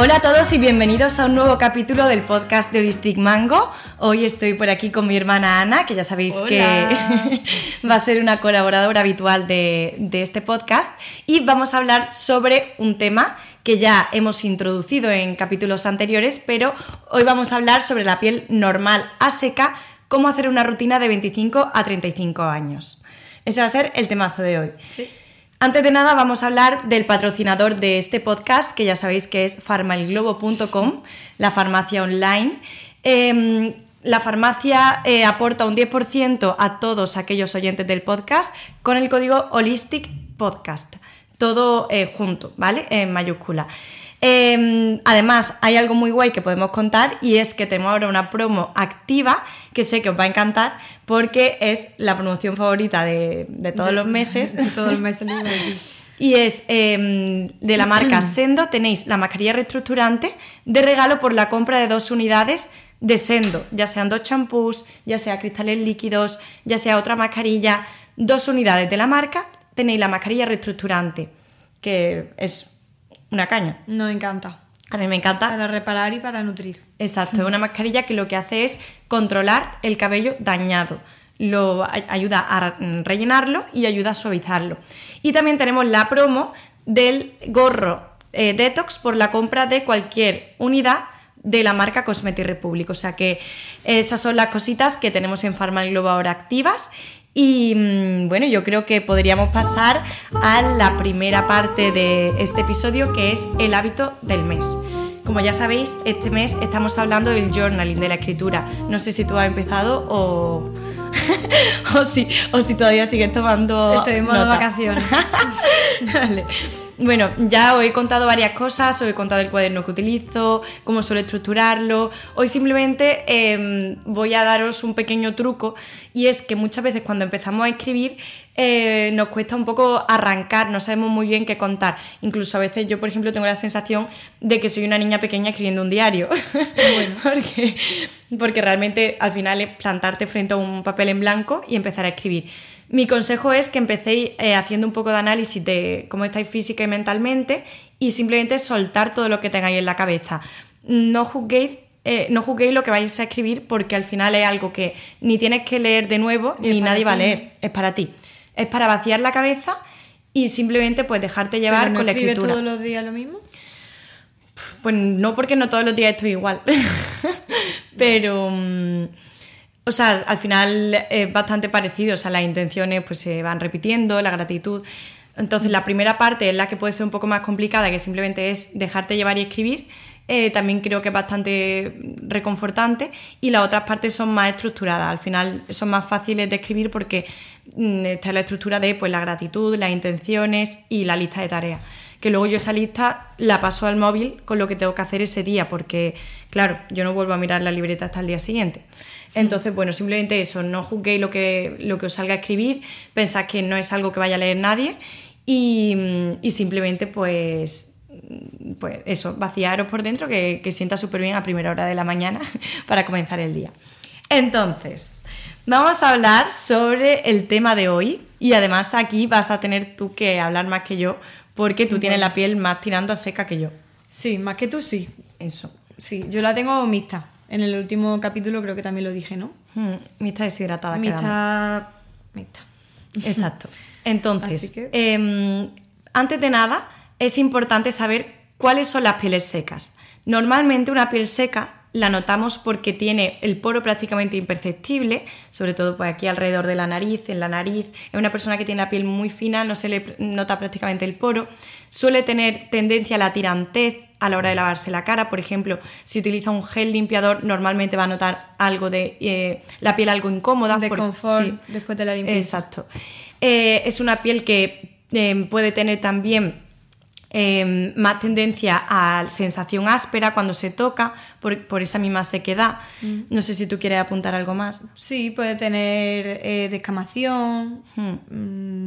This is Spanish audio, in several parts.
Hola a todos y bienvenidos a un nuevo capítulo del podcast de Holistic Mango. Hoy estoy por aquí con mi hermana Ana, que ya sabéis que va a ser una colaboradora habitual de, de este podcast. Y vamos a hablar sobre un tema que ya hemos introducido en capítulos anteriores, pero hoy vamos a hablar sobre la piel normal a seca, cómo hacer una rutina de 25 a 35 años. Ese va a ser el temazo de hoy. Sí. Antes de nada vamos a hablar del patrocinador de este podcast, que ya sabéis que es farmalglobo.com, la farmacia online. Em, la farmacia eh, aporta un 10% a todos aquellos oyentes del podcast con el código Holistic Podcast. Todo eh, junto, ¿vale? En mayúscula. Em, además, hay algo muy guay que podemos contar y es que tenemos ahora una promo activa que sé que os va a encantar porque es la promoción favorita de, de todos los meses. De todos los meses. Y es em, de la marca Sendo, tenéis la mascarilla reestructurante de regalo por la compra de dos unidades de Sendo, ya sean dos champús, ya sea cristales líquidos, ya sea otra mascarilla, dos unidades de la marca, tenéis la mascarilla reestructurante, que es una caña. Nos encanta. A mí me encanta. Para reparar y para nutrir. Exacto, es una mascarilla que lo que hace es controlar el cabello dañado. Lo ayuda a mm, rellenarlo y ayuda a suavizarlo. Y también tenemos la promo del gorro eh, detox por la compra de cualquier unidad de la marca Cosmetic Republic. O sea que esas son las cositas que tenemos en Pharma Globo ahora activas. Y mm, bueno, yo creo que podríamos pasar a la primera parte de este episodio que es el hábito del mes. Como ya sabéis, este mes estamos hablando del journaling, de la escritura. No sé si tú has empezado o, o, si, o si todavía sigues tomando. Estoy en modo vacaciones. Vale. Bueno, ya os he contado varias cosas, os he contado el cuaderno que utilizo, cómo suelo estructurarlo. Hoy simplemente eh, voy a daros un pequeño truco y es que muchas veces cuando empezamos a escribir eh, nos cuesta un poco arrancar, no sabemos muy bien qué contar. Incluso a veces yo, por ejemplo, tengo la sensación de que soy una niña pequeña escribiendo un diario. porque, porque realmente al final es plantarte frente a un papel en blanco y empezar a escribir. Mi consejo es que empecéis eh, haciendo un poco de análisis de cómo estáis física y mentalmente y simplemente soltar todo lo que tengáis en la cabeza. No juzguéis, eh, no juzguéis lo que vais a escribir porque al final es algo que ni tienes que leer de nuevo Y ni nadie va a leer. Es para ti. Es para vaciar la cabeza y simplemente pues dejarte llevar Pero no con la escritura. todos los días lo mismo? Pues no, porque no todos los días estoy igual. Pero. O sea, al final es bastante parecido. O sea, las intenciones pues se van repitiendo, la gratitud. Entonces, la primera parte es la que puede ser un poco más complicada, que simplemente es dejarte llevar y escribir. Eh, también creo que es bastante reconfortante. Y las otras partes son más estructuradas. Al final son más fáciles de escribir porque mm, está la estructura de pues, la gratitud, las intenciones y la lista de tareas que luego yo esa lista la paso al móvil con lo que tengo que hacer ese día, porque claro, yo no vuelvo a mirar la libreta hasta el día siguiente. Entonces, bueno, simplemente eso, no juzguéis lo que, lo que os salga a escribir, pensad que no es algo que vaya a leer nadie y, y simplemente pues, pues eso, vaciaros por dentro, que, que sienta súper bien a primera hora de la mañana para comenzar el día. Entonces, vamos a hablar sobre el tema de hoy y además aquí vas a tener tú que hablar más que yo porque tú tienes la piel más tirando a seca que yo. Sí, más que tú sí. Eso. Sí, yo la tengo mixta. En el último capítulo creo que también lo dije, ¿no? Hmm, mixta deshidratada. quedamos. Mixta. Mixta. Exacto. Entonces, que- em, antes de nada, es importante saber cuáles son las pieles secas. Normalmente una piel seca la notamos porque tiene el poro prácticamente imperceptible, sobre todo pues aquí alrededor de la nariz, en la nariz. Es una persona que tiene la piel muy fina, no se le nota prácticamente el poro. Suele tener tendencia a la tirantez a la hora de lavarse la cara. Por ejemplo, si utiliza un gel limpiador, normalmente va a notar algo de de la piel algo incómoda. De por- confort sí. después de la limpieza. Exacto. Eh, es una piel que eh, puede tener también eh, más tendencia a sensación áspera cuando se toca, por, por esa misma sequedad. Mm. No sé si tú quieres apuntar algo más. Sí, puede tener eh, descamación, Hmm.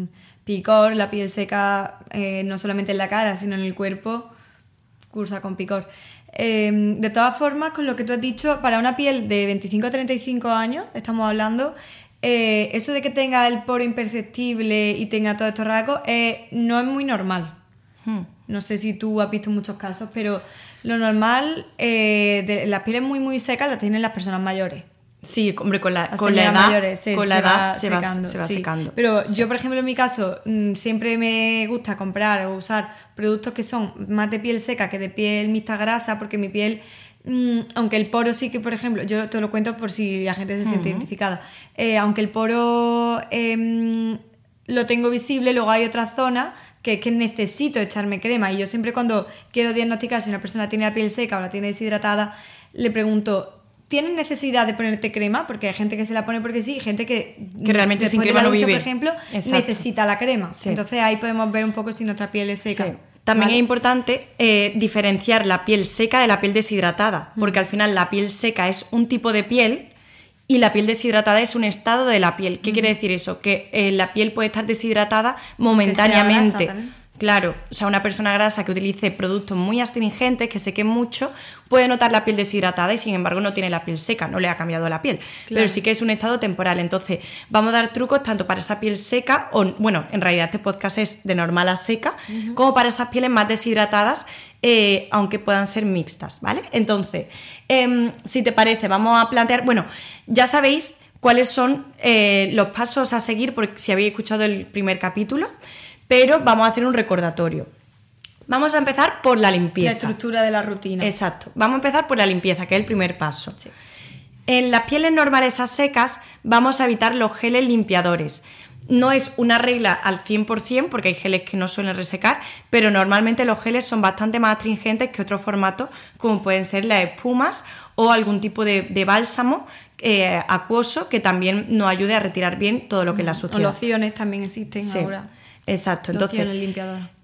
mm, picor, la piel seca, eh, no solamente en la cara, sino en el cuerpo, cursa con picor. Eh, de todas formas, con lo que tú has dicho, para una piel de 25 a 35 años, estamos hablando, eh, eso de que tenga el poro imperceptible y tenga todos estos rasgos, eh, no es muy normal. Hmm. No sé si tú has visto muchos casos, pero lo normal, eh, de, las pieles muy, muy secas las tienen las personas mayores. Sí, hombre, con la, con la edad, mayores, con la se edad va se, va, secando, se va sí. secando. Pero yo, por ejemplo, en mi caso, mm, siempre me gusta comprar o usar productos que son más de piel seca que de piel mixta grasa, porque mi piel, mm, aunque el poro sí que, por ejemplo, yo te lo cuento por si la gente se siente identificada, eh, aunque el poro em, lo tengo visible, luego hay otras zonas que es que necesito echarme crema y yo siempre cuando quiero diagnosticar si una persona tiene la piel seca o la tiene deshidratada, le pregunto, ¿tienes necesidad de ponerte crema? Porque hay gente que se la pone porque sí, y gente que, Que realmente sin después de crema la no vive. por ejemplo, Exacto. necesita la crema. Sí. Entonces ahí podemos ver un poco si nuestra piel es seca. Sí. También ¿vale? es importante eh, diferenciar la piel seca de la piel deshidratada, porque al final la piel seca es un tipo de piel y la piel deshidratada es un estado de la piel. ¿Qué quiere decir eso? Que eh, la piel puede estar deshidratada momentáneamente. Claro, o sea, una persona grasa que utilice productos muy astringentes, que sequen mucho, puede notar la piel deshidratada y sin embargo no tiene la piel seca, no le ha cambiado la piel. Pero sí que es un estado temporal. Entonces, vamos a dar trucos tanto para esa piel seca, o bueno, en realidad este podcast es de normal a seca, como para esas pieles más deshidratadas, eh, aunque puedan ser mixtas, ¿vale? Entonces, em, si te parece, vamos a plantear, bueno, ya sabéis cuáles son eh, los pasos a seguir, porque si habéis escuchado el primer capítulo, pero vamos a hacer un recordatorio. Vamos a empezar por la La limpieza. estructura de la rutina. Exacto. Vamos a empezar por la limpieza, que es el primer paso. Sí. En las pieles normales a secas vamos a evitar los geles limpiadores. No es una regla al 100% porque hay geles que no suelen resecar, pero normalmente los geles son bastante más astringentes que otros formatos como pueden ser las espumas o algún tipo de, de bálsamo eh, acuoso que también nos ayude a retirar bien todo lo que es la O suciedad. lociones también existen Sí, ahora. Exacto, entonces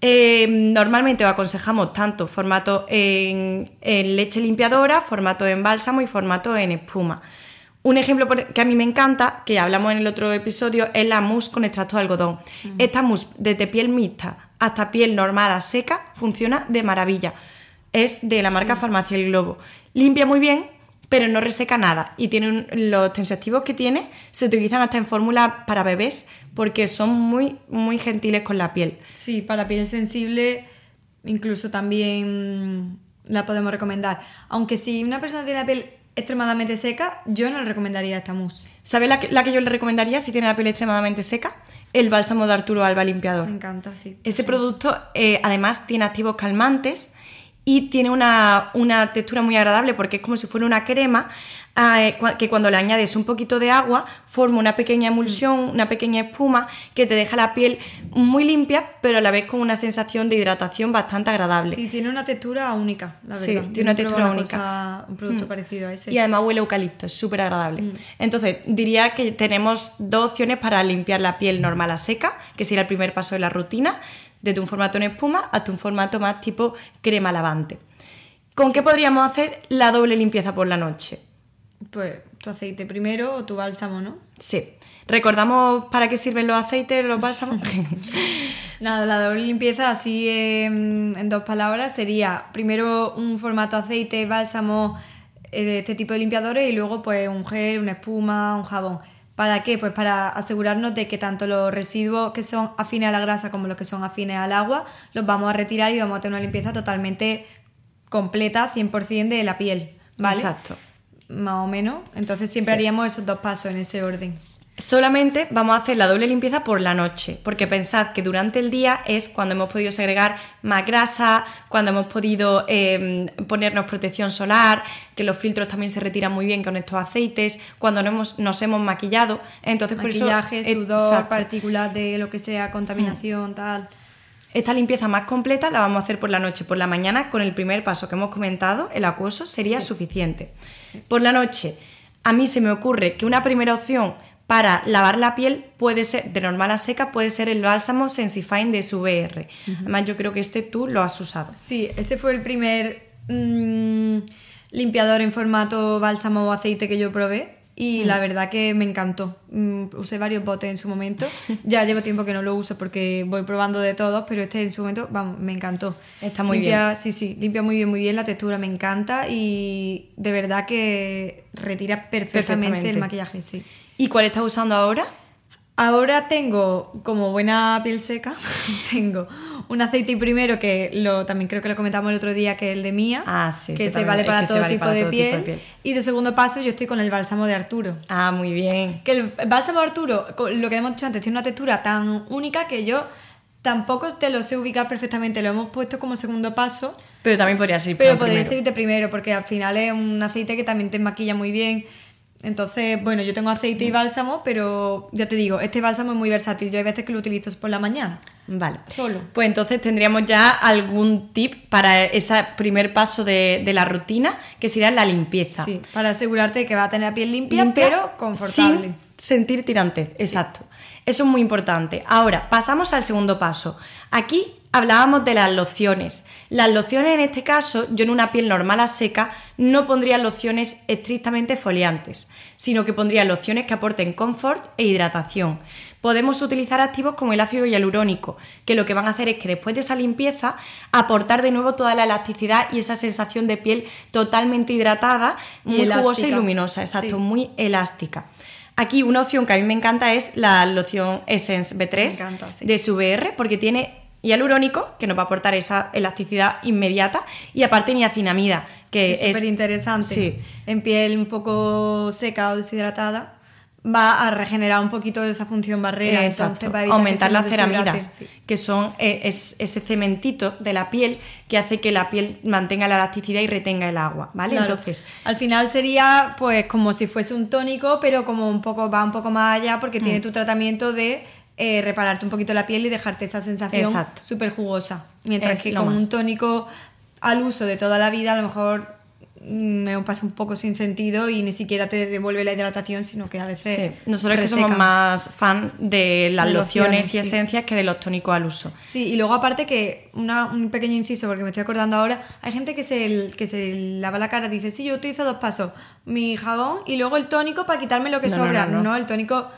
eh, normalmente os aconsejamos tanto formato en, en leche limpiadora, formato en bálsamo y formato en espuma. Un ejemplo que a mí me encanta, que hablamos en el otro episodio, es la mousse con extracto de algodón. Esta mousse, desde piel mixta hasta piel normal seca, funciona de maravilla. Es de la marca Farmacia El Globo. Limpia muy bien, pero no reseca nada. Y tiene un- los tensioactivos que tiene se utilizan hasta en fórmula para bebés porque son muy, muy gentiles con la piel. Sí, para piel sensible incluso también la podemos recomendar. Aunque si una persona tiene la piel extremadamente seca, yo no le recomendaría esta mousse. ¿Sabes la que, la que yo le recomendaría si tiene la piel extremadamente seca? El bálsamo de Arturo Alba limpiador. Me encanta, sí. Ese producto eh, además tiene activos calmantes y tiene una, una textura muy agradable porque es como si fuera una crema eh, que cuando le añades un poquito de agua forma una pequeña emulsión, una pequeña espuma que te deja la piel muy limpia pero a la vez con una sensación de hidratación bastante agradable. Sí, tiene una textura única, la Sí, verdad. tiene una Yo textura única. cosa- un producto Mm. parecido a ese. Y además huele a eucalipto, es súper agradable. Entonces, diría que tenemos dos opciones para limpiar la piel normal a seca, que sería el primer paso de la rutina, desde un formato en espuma hasta un formato más tipo crema lavante. ¿Con qué podríamos hacer la doble limpieza por la noche? Pues tu aceite primero o tu bálsamo, ¿no? Sí. ¿Recordamos para qué sirven los aceites, los bálsamos? Nada, la doble limpieza, así en dos palabras, sería primero un formato aceite, bálsamo, eh, de este tipo de limpiadores y luego pues un gel, una espuma, un jabón. ¿Para qué? Pues para asegurarnos de que tanto los residuos que son afines a la grasa como los que son afines al agua los vamos a retirar y vamos a tener una limpieza totalmente completa, 100% de la piel, ¿vale? Exacto. Más o menos. Entonces siempre Sí. haríamos esos dos pasos en ese orden. Solamente vamos a hacer la doble limpieza por la noche, porque pensad que durante el día es cuando hemos podido segregar más grasa, cuando hemos podido eh, ponernos protección solar, que los filtros también se retiran muy bien con estos aceites, cuando no hemos- nos hemos maquillado. Entonces, por eso. Maquillaje, sudor, Exacto. partículas de lo que sea, contaminación, tal. Esta limpieza más completa la vamos a hacer por la noche. Por la mañana, con el primer paso que hemos comentado, el acuoso, sería suficiente. Por la noche, a mí se me ocurre que una primera opción para lavar la piel puede ser, de normal a seca, puede ser el bálsamo Sensifine de SVR. Además, yo creo que este tú lo has usado. Sí, ese fue el primer mm, limpiador en formato bálsamo o aceite que yo probé y Mm. la verdad que me encantó. Mm, usé varios botes en su momento. Ya llevo tiempo que no lo uso porque voy probando de todos, pero este en su momento, vamos, me encantó. Está muy limpia, Sí, sí, limpia muy bien, muy bien, la textura me encanta y de verdad que retira perfectamente, Perfectamente. el maquillaje, sí. ¿Y cuál estás usando ahora? Ahora tengo, como buena piel seca, tengo un aceite primero que lo también creo que lo comentamos el otro día que es el de Mía, Ah, sí, que se vale para todo, tipo, de piel. Y de segundo paso yo estoy con el bálsamo de Arturo. Ah, muy bien. Que el bálsamo de Arturo, lo que hemos dicho antes, tiene una textura tan única que yo tampoco te lo sé ubicar perfectamente. Lo hemos puesto como segundo paso, Pero también podría ser pero podría primero. ser de primero, porque al final es un aceite que también te maquilla muy bien. Entonces, bueno, yo tengo aceite Mm. y bálsamo, pero ya te digo, este bálsamo es muy versátil. Yo hay veces que lo utilizo por la mañana. Vale. Solo. Pues entonces tendríamos ya algún tip para ese primer paso de, de la rutina, que sería la limpieza. Sí, para asegurarte que va a tener la piel limpia, Limpia, pero confortable. Sin sentir tirantez, exacto. Eso es muy importante. Ahora, pasamos al segundo paso. Aquí hablábamos de las lociones. Las lociones en este caso, yo en una piel normal a seca no pondría lociones estrictamente foliantes, sino que pondría lociones que aporten confort e hidratación. Podemos utilizar activos como el ácido hialurónico, que lo que van a hacer es que después de esa limpieza aportar de nuevo toda la elasticidad y esa sensación de piel totalmente hidratada, muy jugosa y luminosa, exacto, Sí. muy elástica. Aquí una opción que a mí me encanta es la loción Essence B3 Me encanta, sí. de SVR porque tiene hialurónico que nos va a aportar esa elasticidad inmediata y aparte niacinamida que es súper interesante. Sí. En piel un poco seca o deshidratada, va a regenerar un poquito esa función barrera. Exacto. entonces va a aumentar las ceramidas, Sí. que son eh, es, ese cementito de la piel que hace que la piel mantenga la elasticidad y retenga el agua, ¿vale? Claro. Entonces, al final sería pues como si fuese un tónico, pero como un poco va un poco más allá porque Mm. tiene tu tratamiento de eh, repararte un poquito la piel y dejarte esa sensación súper jugosa. Mientras Es que con más. un tónico al uso de toda la vida a lo mejor mm, me pasa un poco sin sentido y ni siquiera te devuelve la hidratación, sino que a veces sí, nosotros que somos más fan de las lociones, y sí. esencias que de los tónicos al uso. Sí, y luego aparte que una- un pequeño inciso, porque me estoy acordando ahora, hay gente que se, que se lava la cara, dice, sí, yo utilizo dos pasos, mi jabón y luego el tónico para quitarme lo que No, no, sobra. no, no. el tónico...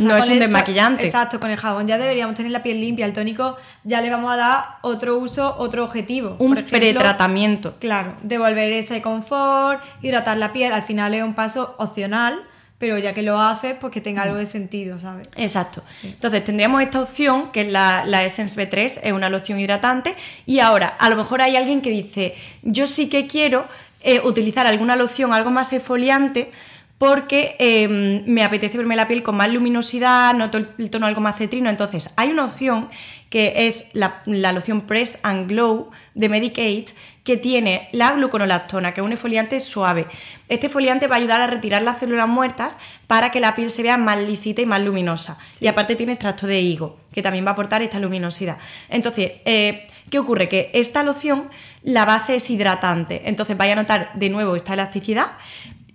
No es un desmaquillante. Exacto, con el jabón ya deberíamos tener la piel limpia, el tónico ya le vamos a dar otro uso, otro objetivo. Un Por ejemplo, pretratamiento. Claro, devolver ese confort, hidratar la piel, al final es un paso opcional, pero ya que lo haces, pues que tenga algo de sentido, ¿sabes? Exacto. Entonces tendríamos esta opción, que es la, la Essence B3, es una loción hidratante. Y ahora, a lo mejor hay alguien que dice, yo sí que quiero eh, utilizar alguna loción algo más exfoliante porque eh, me apetece verme la piel con más luminosidad, noto el, tono algo más cetrino. Entonces, hay una opción que es la, la loción Press and Glow de Medicaid, que tiene la gluconolactona, que es un exfoliante suave. Este exfoliante va a ayudar a retirar las células muertas para que la piel se vea más lisita y más luminosa. Y aparte tiene extracto de higo, que también va a aportar esta luminosidad. Entonces, eh, ¿qué ocurre? Que esta loción, la base es hidratante. Entonces, vaya a notar de nuevo esta elasticidad.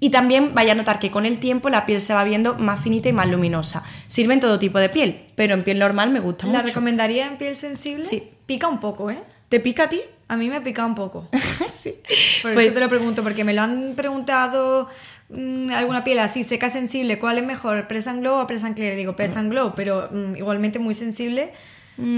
Y también vaya a notar que con el tiempo la piel se va viendo más finita y más luminosa. Sirve en todo tipo de piel, pero en piel normal me gusta ¿La mucho. recomendaría en piel sensible? Sí. Pica un poco, ¿eh? ¿Te pica a ti? A mí me pica un poco. sí. Por Pues- eso te lo pregunto, porque me lo han preguntado mm, alguna piel así, seca, sensible, ¿cuál es mejor? ¿Press and Glow o Press and Clear? Digo, Press and Glow, pero mm, igualmente muy sensible.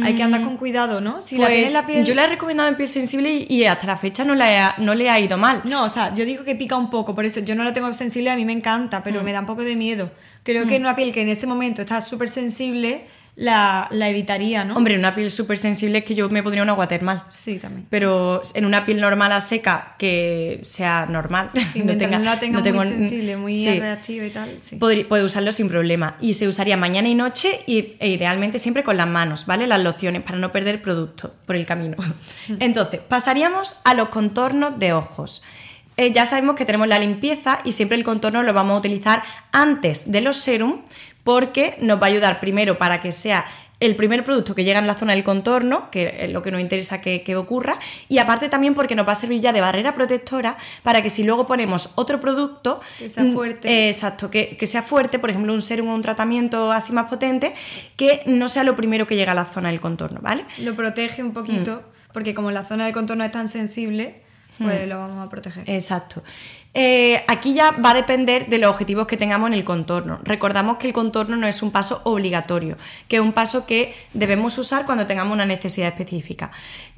Hay que andar con cuidado, ¿no? Si la Pues, tienes la piel... Yo la he recomendado en piel sensible y, y hasta la fecha no, la he- no le ha ido mal. No, o sea, yo digo que pica un poco, por eso yo no la tengo sensible, a mí me encanta, pero Mm. me da un poco de miedo. Creo que en una piel que en ese momento está súper sensible, la, la evitaría, ¿no? Hombre, en una piel súper sensible es que yo me pondría una agua termal. Sí, también. Pero en una piel normal a seca que sea normal, Sí, no la tenga no tengo- muy sensible, muy sí, reactiva y tal, sí. podrí- puede usarlo sin problema. Y se usaría mañana y noche y, e idealmente siempre con las manos, ¿vale? Las lociones para no perder producto por el camino. Entonces, pasaríamos a los contornos de ojos. Eh, ya sabemos que tenemos la limpieza y siempre el contorno lo vamos a utilizar antes de los serum porque nos va a ayudar primero para que sea el primer producto que llega en la zona del contorno, que es lo que nos interesa que, que ocurra, y aparte también porque nos va a servir ya de barrera protectora para que si luego ponemos otro producto, Que sea mm, fuerte. eh, exacto, que, que sea fuerte, por ejemplo, un serum o un tratamiento así más potente, que no sea lo primero que llega a la zona del contorno, ¿vale? Lo protege un poquito, Mm. porque como la zona del contorno es tan sensible, pues lo vamos a proteger. Exacto. Eh, aquí ya va a depender de los objetivos que tengamos en el contorno. Recordamos que el contorno no es un paso obligatorio, que es un paso que debemos usar cuando tengamos una necesidad específica.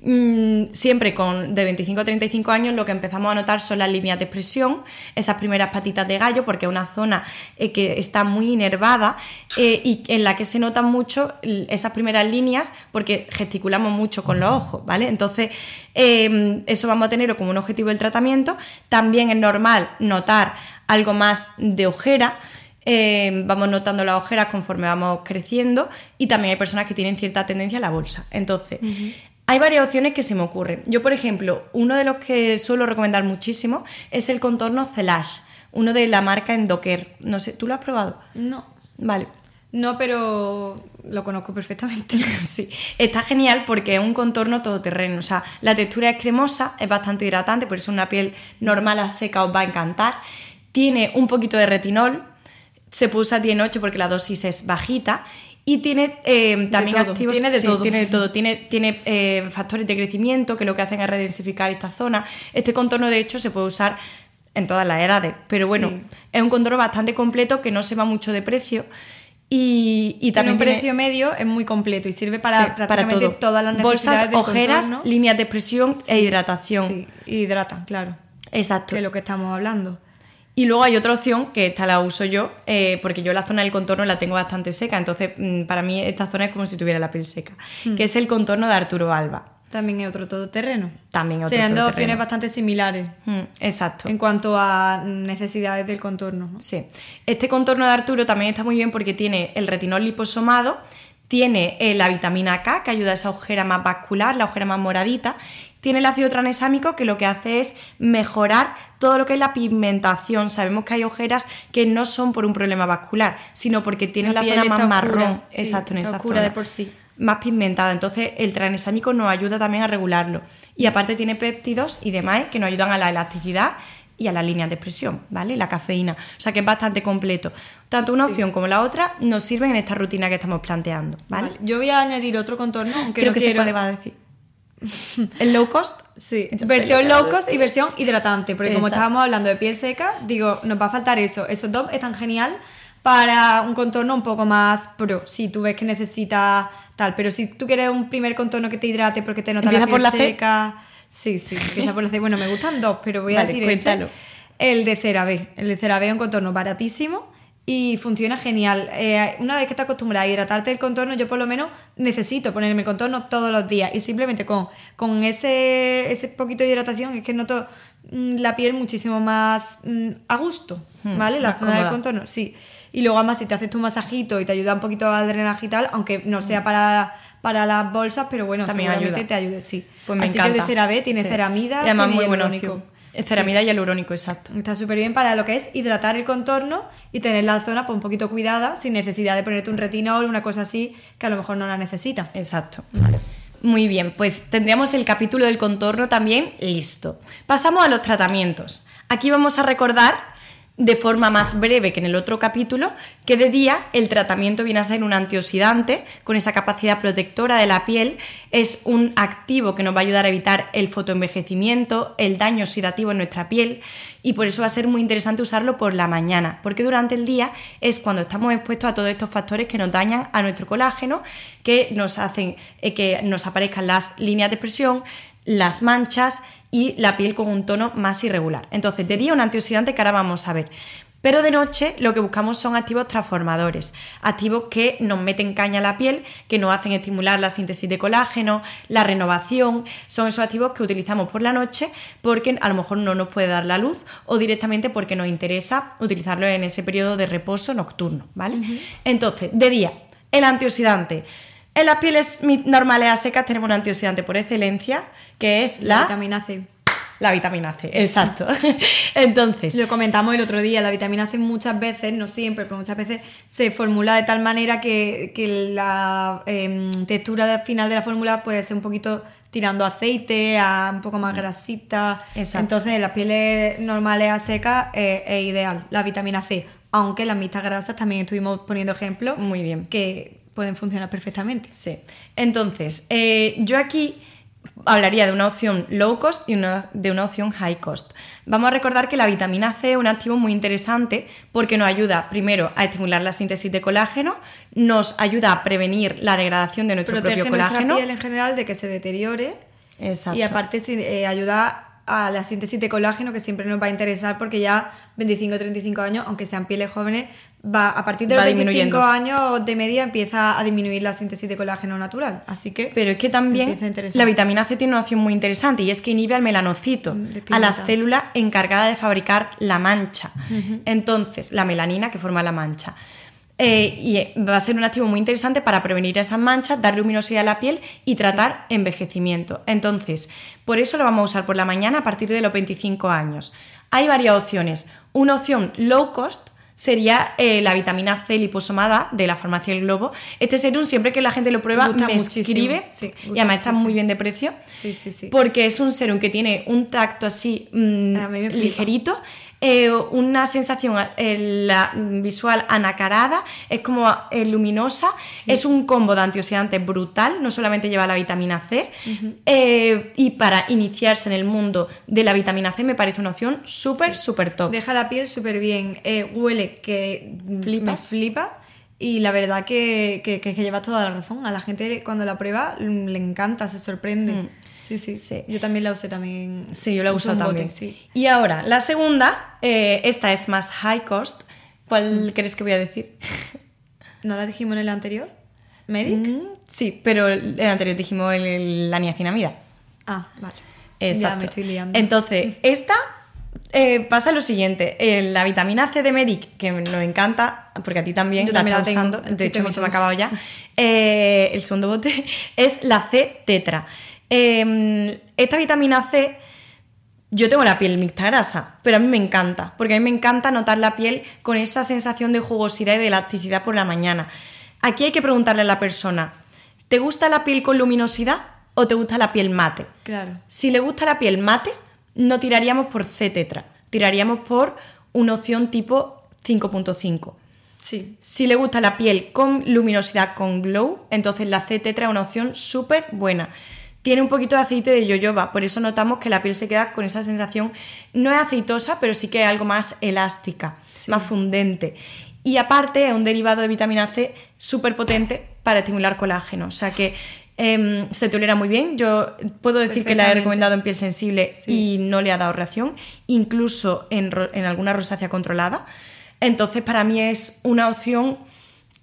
Mm, siempre con de 25 a 35 años lo que empezamos a notar son las líneas de expresión, esas primeras patitas de gallo, porque es una zona eh, que está muy inervada eh, y en la que se notan mucho esas primeras líneas porque gesticulamos mucho con los ojos, ¿vale? Entonces, em, eso vamos a tenerlo como un objetivo del tratamiento. También es normal notar algo más de ojera. Eh, vamos notando las ojeras conforme vamos creciendo y también hay personas que tienen cierta tendencia a la bolsa. Entonces, hay varias opciones que se me ocurren. Yo, por ejemplo, uno de los que suelo recomendar muchísimo es el contorno Celash, uno de la marca Endoker. No sé, ¿tú lo has probado? No. Vale. No, pero lo conozco perfectamente. sí, está genial porque es un contorno todoterreno. O sea, la textura es cremosa, es bastante hidratante, por eso una piel normal a seca os va a encantar. Tiene un poquito de retinol, se puede usar día y noche porque la dosis es bajita. Y tiene eh, también activos. Tiene de todo. Tiene de todo. Tiene, tiene eh, factores de crecimiento que lo que hacen es redensificar esta zona. Este contorno, de hecho, se puede usar en todas las edades. Pero bueno, es un contorno bastante completo que no se va mucho de precio. Y, también un precio medio es muy completo y sirve para prácticamente todas las necesidades Bolsas, ojeras, líneas de presión e hidratación. Sí, hidratan, claro. Exacto. Que es lo que estamos hablando. Y luego hay otra opción, que esta la uso yo, eh, porque yo la zona del contorno la tengo bastante seca, entonces mm, para mí esta zona es como si tuviera la piel seca, hmm. que es el contorno de Arturo Alba. También es otro todoterreno. También otro Serían dos opciones bastante similares. Mm, exacto. En cuanto a necesidades del contorno. Sí. Este contorno de Arturo también está muy bien porque tiene el retinol liposomado, tiene eh, la vitamina K que ayuda a esa ojera más vascular, la ojera más moradita, tiene el ácido tranexámico que lo que hace es mejorar todo lo que es la pigmentación. Sabemos que hay ojeras que no son por un problema vascular, sino porque tienen la, zona más marrón. Exacto, en esa oscura de por sí más pigmentada. Entonces, el tranexámico nos ayuda también a regularlo. Y aparte tiene péptidos y demás que nos ayudan a la elasticidad y a la línea de expresión, ¿vale? La cafeína. O sea que es bastante completo. Tanto una opción como la otra nos sirven en esta rutina que estamos planteando, ¿vale? Yo voy a añadir otro contorno, aunque Creo que quiero... le va a decir. ¿El low cost? Sí, versión low cost y versión hidratante, porque como estábamos hablando de piel seca, digo, nos va a faltar eso. Esos dos están genial para un contorno un poco más pro, si tú ves que necesitas tal. Pero si tú quieres un primer contorno que te hidrate porque te nota la piel por la seca. Sí, sí, empieza por la C. Bueno, me gustan dos, pero voy a decir cuéntalo. El de CeraVe. El de CeraVe es un contorno baratísimo y funciona genial. Eh, una vez que estás acostumbrada a hidratarte el contorno, yo por lo menos necesito ponerme contorno todos los días y simplemente con, con ese, ese poquito de hidratación es que noto mm, la piel muchísimo más mm, a gusto, hmm, ¿vale? La zona del contorno, sí. Y luego además si te haces tu masajito y te ayuda un poquito al drenaje y tal, aunque no sea para, para las bolsas, pero bueno, También seguramente te ayude, sí. Pues me Así encanta. que el de CeraVe tiene ceramida y además muy Ceramida y hialurónico, exacto. Está súper bien para lo que es hidratar el contorno y tener la zona pues, un poquito cuidada sin necesidad de ponerte un retinol, una cosa así que a lo mejor no la necesita. Exacto. Muy bien, pues tendríamos el capítulo del contorno también listo. Pasamos a los tratamientos. Aquí vamos a recordar de forma más breve que en el otro capítulo, que de día el tratamiento viene a ser un antioxidante con esa capacidad protectora de la piel, es un activo que nos va a ayudar a evitar el fotoenvejecimiento, el daño oxidativo en nuestra piel y por eso va a ser muy interesante usarlo por la mañana, porque durante el día es cuando estamos expuestos a todos estos factores que nos dañan a nuestro colágeno, que nos hacen eh, que nos aparezcan las líneas de expresión, las manchas y la piel con un tono más irregular. Entonces, de día un antioxidante que ahora vamos a ver. Pero de noche lo que buscamos son activos transformadores, activos que nos meten caña a la piel, que nos hacen estimular la síntesis de colágeno, la renovación, son esos activos que utilizamos por la noche porque a lo mejor no nos puede dar la luz o directamente porque nos interesa utilizarlo en ese periodo de reposo nocturno, ¿vale? Entonces, de día, el antioxidante. En las pieles normales a secas tenemos un antioxidante por excelencia, que es la, vitamina C. La vitamina C, exacto. Entonces. Lo comentamos el otro día, la vitamina C muchas veces, no siempre, pero muchas veces se formula de tal manera que, la em, textura final de la fórmula puede ser un poquito tirando aceite, a un poco más mm. grasita. Entonces, en las pieles normales a secas eh, es ideal la vitamina C. Aunque las mixtas grasas también estuvimos poniendo ejemplos. Muy bien. Que pueden funcionar perfectamente. Sí. Entonces, eh, yo aquí hablaría de una opción low cost y una, de una opción high cost. Vamos a recordar que la vitamina C es un activo muy interesante porque nos ayuda primero a estimular la síntesis de colágeno, nos ayuda a prevenir la degradación de nuestro Protege propio colágeno. nuestra piel en general de que se deteriore. Exacto. Y aparte eh, ayuda a la síntesis de colágeno que siempre nos va a interesar porque ya 25-35 años, aunque sean pieles jóvenes, va a partir de los 25 disminuyendo. años de media empieza a disminuir la síntesis de colágeno natural. Así que Pero es que también la vitamina C tiene una opción muy interesante y es que inhibe al melanocito, Mm, a la célula encargada de fabricar la mancha. Entonces, la melanina que forma la mancha. Eh, y eh, va a ser un activo muy interesante para prevenir esas manchas, dar luminosidad a la piel y tratar envejecimiento. Entonces, por eso lo vamos a usar por la mañana a partir de los 25 años. Hay varias opciones. Una opción low cost sería eh, la vitamina C liposomada de la farmacia El Globo. Este serum, siempre que la gente lo prueba, Gusta me muchísimo, escribe sí, y además está muy bien de precio. Sí, sí, sí. Porque es un serum que tiene un tacto así mm, flipa. Eh, una sensación eh, la, visual anacarada, es como eh, luminosa, es un combo de antioxidantes brutal, no solamente lleva la vitamina C, eh, y para iniciarse en el mundo de la vitamina C me parece una opción súper, súper top. Deja la piel súper bien. huele que Flipas. me flipa. Y la verdad que, que, que- que llevas toda la razón. A la gente cuando la prueba mm, le encanta, se sorprende. Mm. Sí, sí, Sí. Yo también la usé también. Sí, yo la bote, también. sí. Y ahora, la segunda, eh, esta es más high cost. ¿Cuál crees que voy a decir? ¿No la dijimos en el anterior? ¿Medic? Mm, sí, pero el el anterior dijimos el- el- la niacinamida. Ah, vale. Exacto. Ya me estoy liando. Entonces, esta eh, pasa lo siguiente: eh, la vitamina C de Medic, que nos encanta, porque a ti también Yo la también la tengo, usando, de hecho a mí se me ha acabado ya. eh, el segundo bote es la C tetra. Eh, esta vitamina C. Yo tengo la piel mixta grasa, pero a mí me encanta, porque a mí me encanta notar la piel con esa sensación de jugosidad y de elasticidad por la mañana. Aquí hay que preguntarle a la persona, ¿te gusta la piel con luminosidad o te gusta la piel mate? Claro. Si le gusta la piel mate, no tiraríamos por C tetra, tiraríamos por una opción tipo 5.5. Sí. Si le gusta la piel con luminosidad, con glow, entonces la C tetra es una opción súper buena. Tiene un poquito de aceite de yoyoba, por eso notamos que la piel se queda con esa sensación, no es aceitosa, pero sí que es algo más elástica, más fundente. Y aparte es un derivado de vitamina C súper potente para estimular colágeno, o sea que em, se tolera muy bien. Yo puedo decir que la he recomendado en piel sensible Sí. y no le ha dado reacción, incluso en, en alguna rosácea controlada. Entonces, para mí es una opción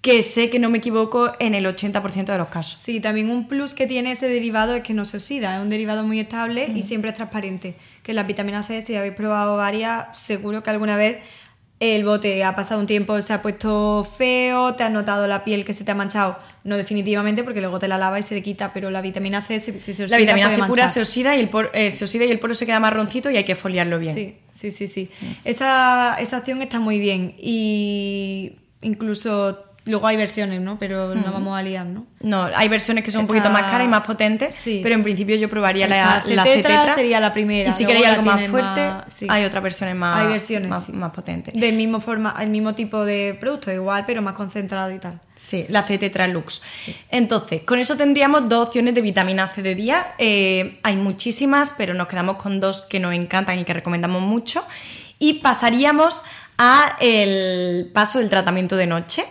que sé que no me equivoco en el 80% de los casos. Sí, también un plus que tiene ese derivado es que no se oxida, es un derivado muy estable y siempre es transparente. Que las vitaminas C, si habéis probado varias, seguro que alguna vez el bote ha pasado un tiempo, se ha puesto feo, te has notado la piel que se te ha manchado. No definitivamente, porque luego te la lava y se le quita, pero la vitamina C, si, si se oxida, La vitamina puede C pura manchar. se oxida, y el poro, eh, se oxida y el poro se queda marroncito y hay que foliarlo bien. Sí, sí, sí, sí. Esa, esa opción está muy bien y incluso luego hay versiones, ¿no? Pero no vamos a liar, ¿no? No, hay versiones que son un poquito más caras y más potentes, Sí. pero en principio yo probaría la, Esta la C-tetra C-tetra. sería la primera, Y si queréis la algo más fuerte, más- sí. hay otras versiones más, Hay versiones, más, sí. más potentes. Del mismo forma, el mismo tipo de producto, igual, pero más concentrado y tal. Sí, la C tetra lux. Entonces, con eso tendríamos dos opciones de vitamina C de día. Eh, hay muchísimas, pero nos quedamos con dos que nos encantan y que recomendamos mucho. Y pasaríamos a el paso del tratamiento de noche.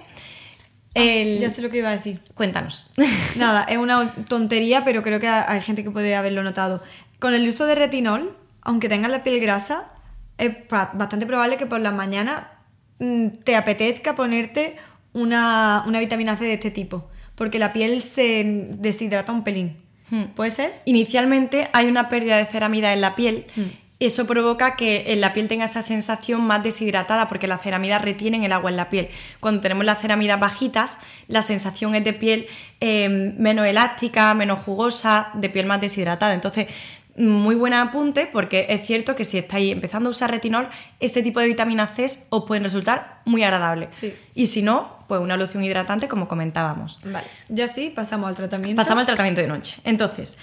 El- Ya sé lo que iba a decir. Cuéntanos. Nada, es una tontería, pero creo que hay gente que puede haberlo notado. Con el uso de retinol, aunque tengas la piel grasa, es bastante probable que por la mañana mm, te apetezca ponerte una, una vitamina C de este tipo, porque la piel se deshidrata un pelín. Hmm. ¿Puede ser? Inicialmente hay una pérdida de ceramida en la piel. Mm. Eso provoca que en la piel tenga esa sensación más deshidratada porque las ceramidas retienen el agua en la piel. Cuando tenemos las ceramidas bajitas, la sensación es de piel eh, menos elástica, menos jugosa, de piel más deshidratada. Entonces, muy buen apunte porque es cierto que si estáis empezando a usar retinol, este tipo de vitaminas C os pueden resultar muy agradables. Sí. Y si no, pues una loción hidratante como comentábamos. Vale. Ya sí, pasamos al tratamiento. Pasamos al tratamiento de noche. Entonces,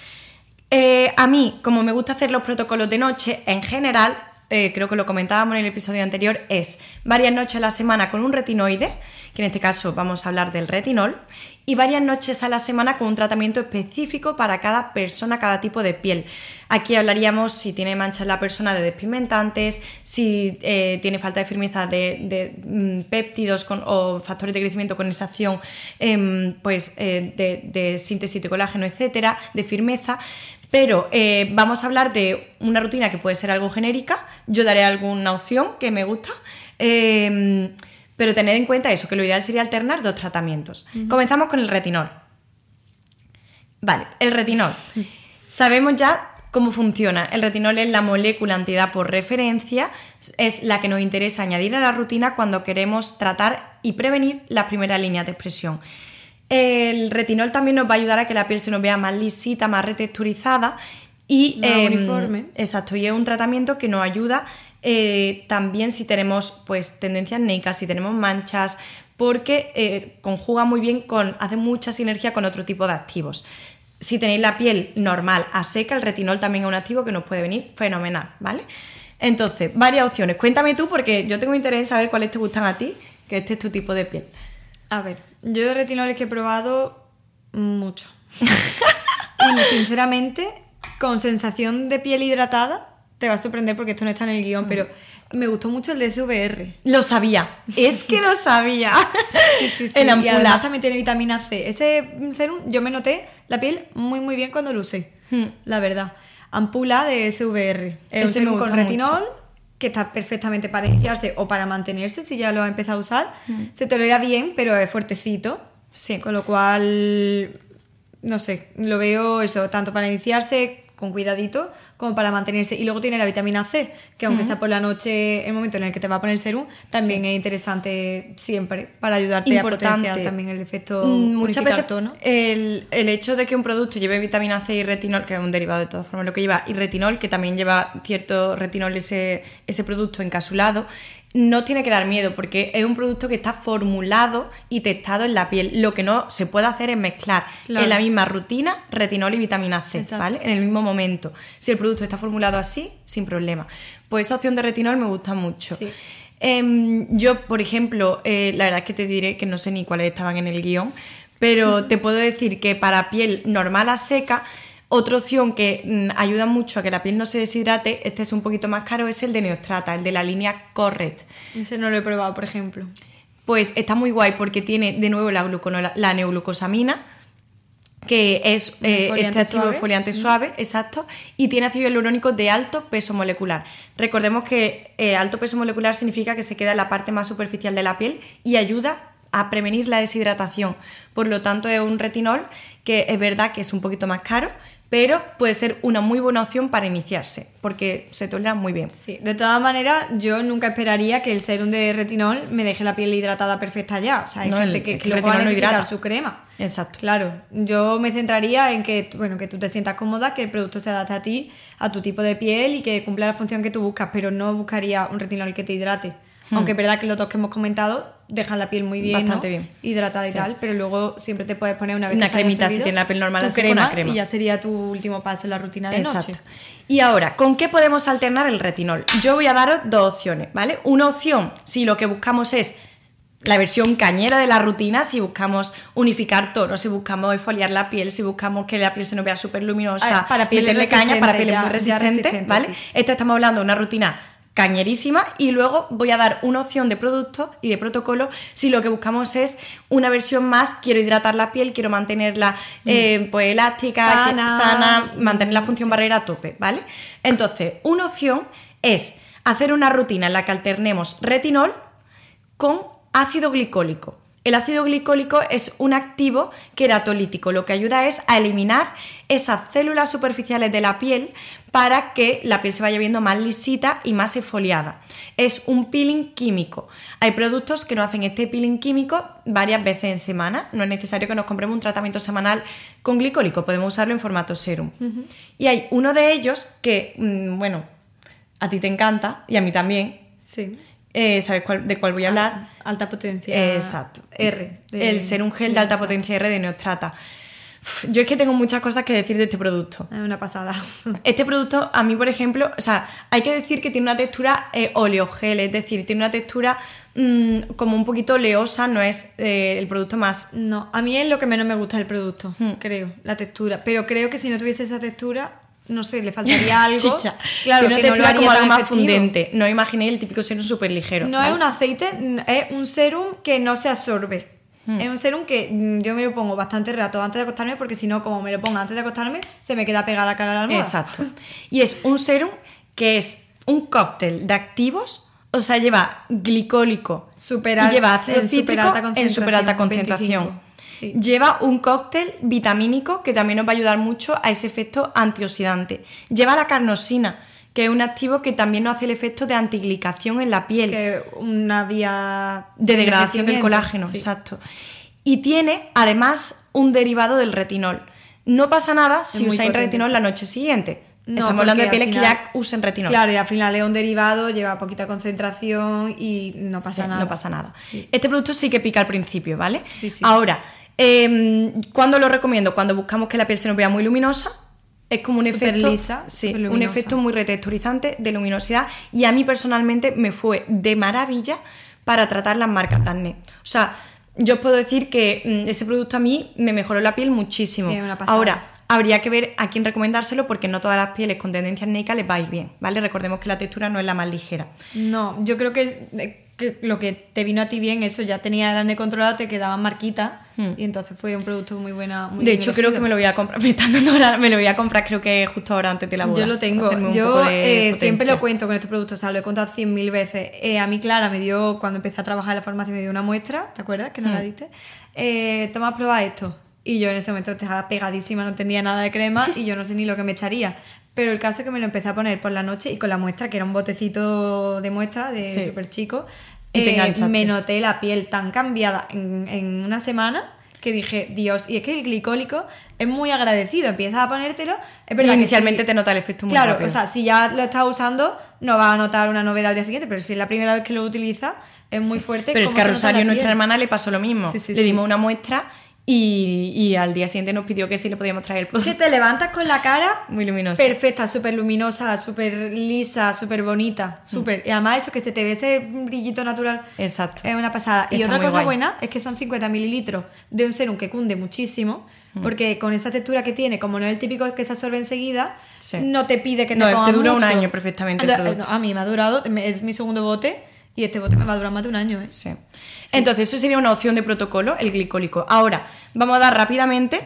eh, a mí, como me gusta hacer los protocolos de noche, en general, eh, creo que lo comentábamos en el episodio anterior, es varias noches a la semana con un retinoide, que en este caso vamos a hablar del retinol, y varias noches a la semana con un tratamiento específico para cada persona, cada tipo de piel. Aquí hablaríamos si tiene manchas la persona de despigmentantes, si eh, tiene falta de firmeza de, mm, péptidos o factores de crecimiento con esa acción em, pues, de, de, síntesis de colágeno, etcétera, de firmeza. Pero eh, vamos a hablar de una rutina que puede ser algo genérica. Yo daré alguna opción que me gusta. Em, pero tened en cuenta eso, que lo ideal sería alternar dos tratamientos. Comenzamos con el retinol. Vale, el retinol. Sabemos ya cómo funciona. El retinol es la molécula antiedad por referencia, es la que nos interesa añadir a la rutina cuando queremos tratar y prevenir las primeras líneas de expresión. El retinol también nos va a ayudar a que la piel se nos vea más lisita, más retexturizada y em, uniforme. Exacto, y es un tratamiento que nos ayuda eh, también si tenemos pues tendencias neicas, si tenemos manchas, porque eh, conjuga muy bien con, hace mucha sinergia con otro tipo de activos. Si tenéis la piel normal a seca, el retinol también es un activo que nos puede venir fenomenal, ¿vale? Entonces, varias opciones. Cuéntame tú, porque yo tengo interés en saber cuáles te gustan a ti, que este es tu tipo de piel. A ver, yo de retinoles que he probado mucho. y sinceramente, con sensación de piel hidratada, te va a sorprender porque esto no está en el guion, pero me gustó mucho el de SVR. Lo sabía, es que lo sabía. sí, sí, sí. El y además también tiene vitamina C. Ese serum, yo me noté la piel muy, muy bien cuando lo usé, hmm. la verdad. Ampula de SVR. Es un serum con retinol que está perfectamente para iniciarse o para mantenerse si ya lo has empezado a usar. Mm. Se tolera bien, pero es fuertecito. Sí. Con lo cual, no sé, lo veo eso, tanto para iniciarse con cuidadito como para mantenerse. Y luego tiene la vitamina C, que aunque sea por la noche, el momento en el que te va a poner el serum, también es interesante siempre para ayudarte a potenciar también el efecto mm, Muchas veces tono. El, el, hecho de que un producto lleve vitamina C y retinol, que es un derivado de todas formas lo que lleva, y retinol, que también lleva cierto retinol ese, ese producto encapsulado, no tiene que dar miedo porque es un producto que está formulado y testado en la piel. Lo que no se puede hacer es mezclar en la misma rutina retinol y vitamina C, ¿vale? En el mismo momento. Si el producto está formulado así, sin problema. Pues esa opción de retinol me gusta mucho. Em, yo, por ejemplo, eh, la verdad es que te diré que no sé ni cuáles estaban en el guion, pero te puedo decir que para piel normal a seca, otra opción que mm, ayuda mucho a que la piel no se deshidrate, este es un poquito más caro, es el de Neostrata, el de la línea Corret. Ese no lo he probado, por ejemplo. Pues está muy guay porque tiene de nuevo la, la neoglucosamina, que es eh, este activo suave. foliante suave, exacto, y tiene ácido hialurónico de alto peso molecular. Recordemos que eh, alto peso molecular significa que se queda en la parte más superficial de la piel y ayuda a prevenir la deshidratación. Por lo tanto, es un retinol que es verdad que es un poquito más caro, pero puede ser una muy buena opción para iniciarse, porque se tolera muy bien. Sí, de todas maneras, yo nunca esperaría que el serum de retinol me deje la piel hidratada perfecta ya. O sea, hay gente que, lo puede necesitar su crema. Exacto. Claro, yo me centraría en que, bueno, que tú te sientas cómoda, que el producto se adapte a ti, a tu tipo de piel y que cumpla la función que tú buscas, pero no buscaría un retinol que te hidrate. Hmm. Aunque es verdad que los dos que hemos comentado dejan la piel muy bien, Bastante bien. hidratada y tal, pero luego siempre te puedes poner una Una cremita si tienes la piel normal, así crema, una crema. Y ya sería tu último paso en la rutina de Exacto. noche. Y ahora, ¿con qué podemos alternar el retinol? Yo voy a daros dos opciones, ¿vale? Una opción, si lo que buscamos es la versión cañera de la rutina, si buscamos unificar tonos, si buscamos esfoliar la piel, si buscamos que la piel se nos vea súper luminosa, ah, para meterle caña para pieles muy resistentes, ¿vale? Esto estamos hablando de una rutina cañerísima y luego voy a dar una opción de producto y de protocolo si lo que buscamos es una versión más, quiero hidratar la piel, quiero mantenerla mm. eh, pues elástica, sana, mantener la función barrera a tope, ¿vale? Entonces, una opción es hacer una rutina en la que alternemos retinol con ácido glicólico. El ácido glicólico es un activo queratolítico, lo que ayuda es a eliminar esas células superficiales de la piel para que la piel se vaya viendo más lisita y más exfoliada. Es un peeling químico. Hay productos que nos hacen este peeling químico varias veces en semana. No es necesario que nos compremos un tratamiento semanal con glicólico, podemos usarlo en formato serum. Y hay uno de ellos que, mm, bueno, a ti te encanta y a mí también. Sí eh, ¿Sabes de cuál voy a hablar? Alta potencia Exacto. R. el serum gel de alta potencia R de Neostrata. Yo es que tengo muchas cosas que decir de este producto. Es una pasada. Este producto, a mí, por ejemplo, o sea, hay que decir que tiene una textura eh, oleogel, es decir, tiene una textura mm, como un poquito oleosa, no es eh, el producto más. No, a mí es lo que menos me gusta del producto, Hmm. creo, la textura. Pero creo que si no tuviese esa textura, no sé, le faltaría algo. Chicha. Claro, que una no lo haría como algo más efectivo. fundente. No imaginé el típico serum súper ligero. No es un aceite, es un serum que no se absorbe. Hmm. Es un serum que mm, yo me lo pongo bastante rato antes de acostarme porque si no, como me lo pongo antes de acostarme, se me queda pegada la cara a la almohada. Exacto. Y es un serum que es un cóctel de activos, o sea, lleva glicólico Super y al- lleva ácido en cítrico superalta en super alta concentración, concentración. 25, sí. Lleva un cóctel vitamínico que también nos va a ayudar mucho a ese efecto antioxidante. Lleva la carnosina, que es un activo que también nos hace el efecto de antiglicación en la piel Que una vía de degradación del colágeno, sí. exacto. Y tiene además un derivado del retinol. No pasa nada si usáis potente, retinol sí. la noche siguiente. No, Estamos hablando de pieles que ya usen retinol. Claro, y al final es un derivado, lleva poquita concentración y no pasa Sí, nada. No pasa nada. Este producto sí que pica al principio, ¿vale? Sí, sí. Ahora, eh, ¿cuándo lo recomiendo? Cuando buscamos que la piel se nos vea muy luminosa. Es como un efecto, lisa, sí, un efecto muy retexturizante de luminosidad y a mí personalmente me fue de maravilla para tratar las marcas acné. O sea, yo os puedo decir que mm, ese producto a mí me mejoró la piel muchísimo. Sí, una. Ahora, habría que ver a quién recomendárselo porque no todas las pieles con tendencia acnéica les va a ir bien, ¿vale? Recordemos que la textura no es la más ligera. No, yo creo que, eh, que lo que te vino a ti bien, eso ya tenía el acné controlado, te quedaban marquitas y entonces fue un producto muy buena. Muy Hmm. de hecho, creo que me lo voy a comprar. Me, están dando ahora- me lo voy a comprar, creo que justo ahora antes de la boda. Yo lo tengo. Yo eh, siempre lo cuento con estos productos, o sea, lo he contado cien mil veces. Eh, a mí Clara me dio, cuando empecé a trabajar en la farmacia, me dio una muestra, ¿te acuerdas? Que no Hmm. la diste. Eh, toma a probar esto. Y yo en ese momento estaba pegadísima, no tenía nada de crema y yo no sé ni lo que me echaría. Pero el caso es que me lo empecé a poner por la noche y con la muestra, que era un botecito de muestra de Sí. súper chico, eh, me noté la piel tan cambiada en, en una semana que dije, Dios, y es que el glicólico es muy agradecido, empiezas a ponértelo, es verdad Y que inicialmente te nota el efecto muy Claro, rápido. o sea, si ya lo estás usando, no vas a notar una novedad al día siguiente, pero si es la primera vez que lo utilizas, es muy fuerte. Pero es que a Rosario, nuestra hermana, le pasó lo mismo. Sí, sí, le dimos una muestra y, y al día siguiente nos pidió que sí le podíamos traer el Que producto. te levantas con la cara Muy luminosa. perfecta, súper luminosa, súper lisa, súper bonita, Mm. súper. Y además eso, que se te ve ese brillito natural. Exacto. Es una pasada. y Está otra muy cosa guay. buena es que son 50 mililitros de un serum que cunde muchísimo, Mm. porque con esa textura que tiene, como no es el típico que se absorbe enseguida, Sí. no te pide que te No, te dura un mucho. año perfectamente el No, producto. A mí me ha durado, es mi segundo bote, y este bote me va a durar más de un año. ¿eh? Sí. Entonces, eso sería una opción de protocolo, el glicólico. Ahora, vamos a dar rápidamente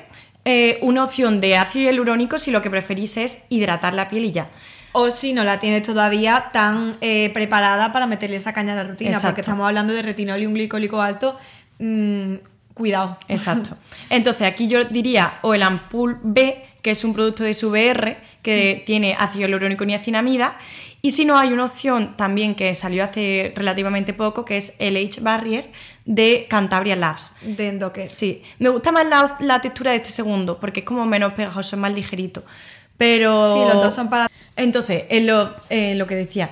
eh, una opción de ácido hialurónico si lo que preferís es hidratar la piel y ya. O si no la tienes todavía tan eh, preparada para meterle esa caña a la rutina, Exacto. porque estamos hablando de retinol y un glicólico alto. mm, cuidado. Exacto. Entonces, aquí yo diría o el Ampul B, que es un producto de SVR que tiene ácido hialurónico y niacinamida. Y si no, hay una opción también que salió hace relativamente poco, que es el H Barrier de Cantabria Labs. De endoque. Sí, me gusta más la, la textura de este segundo, porque es como menos pegajoso, es más ligerito. Pero. Sí, los dos son para- Entonces, en lo, lo que decía.